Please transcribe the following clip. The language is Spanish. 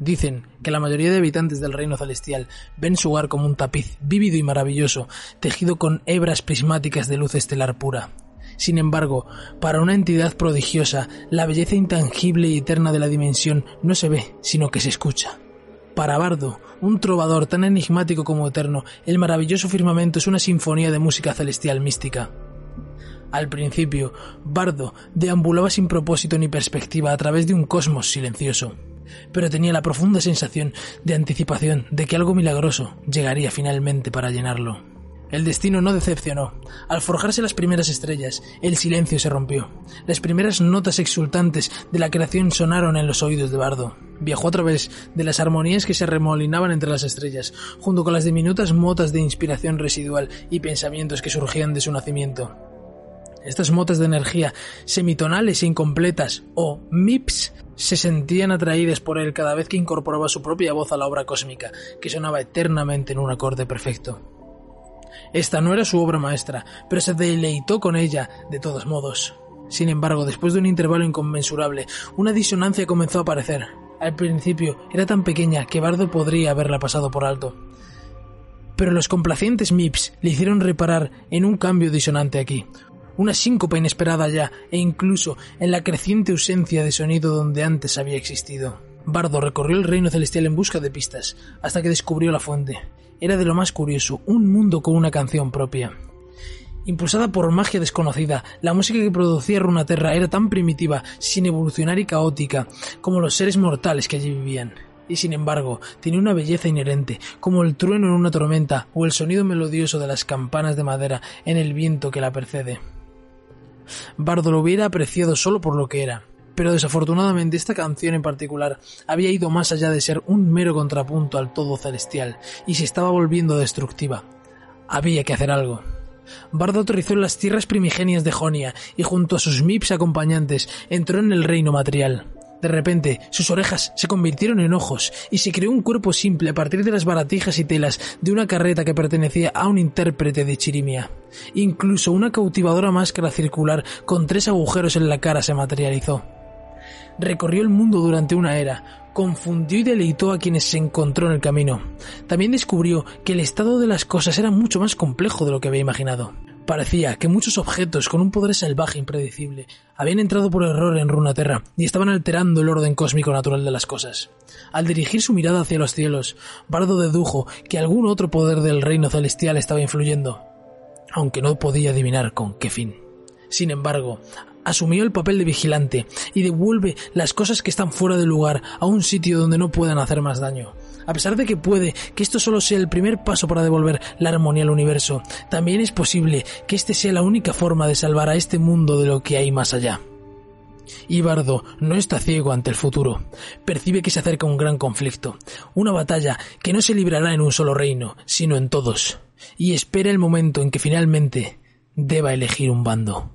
Dicen que la mayoría de habitantes del reino celestial ven su hogar como un tapiz vívido y maravilloso, tejido con hebras prismáticas de luz estelar pura. Sin embargo, para una entidad prodigiosa, la belleza intangible y eterna de la dimensión no se ve, sino que se escucha. Para Bardo, un trovador tan enigmático como eterno, el maravilloso firmamento es una sinfonía de música celestial mística. Al principio, Bardo deambulaba sin propósito ni perspectiva a través de un cosmos silencioso pero tenía la profunda sensación de anticipación de que algo milagroso llegaría finalmente para llenarlo. El destino no decepcionó. Al forjarse las primeras estrellas, el silencio se rompió. Las primeras notas exultantes de la creación sonaron en los oídos de Bardo. Viajó a través de las armonías que se remolinaban entre las estrellas, junto con las diminutas motas de inspiración residual y pensamientos que surgían de su nacimiento. Estas motas de energía semitonales e incompletas, o MIPS, se sentían atraídas por él cada vez que incorporaba su propia voz a la obra cósmica, que sonaba eternamente en un acorde perfecto. Esta no era su obra maestra, pero se deleitó con ella de todos modos. Sin embargo, después de un intervalo inconmensurable, una disonancia comenzó a aparecer. Al principio era tan pequeña que Bardo podría haberla pasado por alto. Pero los complacientes MIPS le hicieron reparar en un cambio disonante aquí, una síncopa inesperada ya, e incluso en la creciente ausencia de sonido donde antes había existido. Bardo recorrió el reino celestial en busca de pistas, hasta que descubrió la fuente. Era de lo más curioso, un mundo con una canción propia. Impulsada por magia desconocida, la música que producía Runaterra era tan primitiva, sin evolucionar y caótica, como los seres mortales que allí vivían. Y sin embargo, tenía una belleza inherente, como el trueno en una tormenta o el sonido melodioso de las campanas de madera en el viento que la precede. Bardo lo hubiera apreciado solo por lo que era. Pero desafortunadamente esta canción en particular había ido más allá de ser un mero contrapunto al todo celestial y se estaba volviendo destructiva. Había que hacer algo. Bardo aterrizó en las tierras primigenias de Jonia y junto a sus MIPS acompañantes entró en el reino material. De repente, sus orejas se convirtieron en ojos y se creó un cuerpo simple a partir de las baratijas y telas de una carreta que pertenecía a un intérprete de Chirimia. Incluso una cautivadora máscara circular con tres agujeros en la cara se materializó. Recorrió el mundo durante una era, confundió y deleitó a quienes se encontró en el camino. También descubrió que el estado de las cosas era mucho más complejo de lo que había imaginado. Parecía que muchos objetos con un poder salvaje impredecible habían entrado por error en Runaterra y estaban alterando el orden cósmico natural de las cosas. Al dirigir su mirada hacia los cielos, Bardo dedujo que algún otro poder del reino celestial estaba influyendo, aunque no podía adivinar con qué fin. Sin embargo, asumió el papel de vigilante y devuelve las cosas que están fuera de lugar a un sitio donde no puedan hacer más daño. A pesar de que puede que esto solo sea el primer paso para devolver la armonía al universo, también es posible que este sea la única forma de salvar a este mundo de lo que hay más allá. Ibardo no está ciego ante el futuro. Percibe que se acerca un gran conflicto, una batalla que no se librará en un solo reino, sino en todos, y espera el momento en que finalmente deba elegir un bando.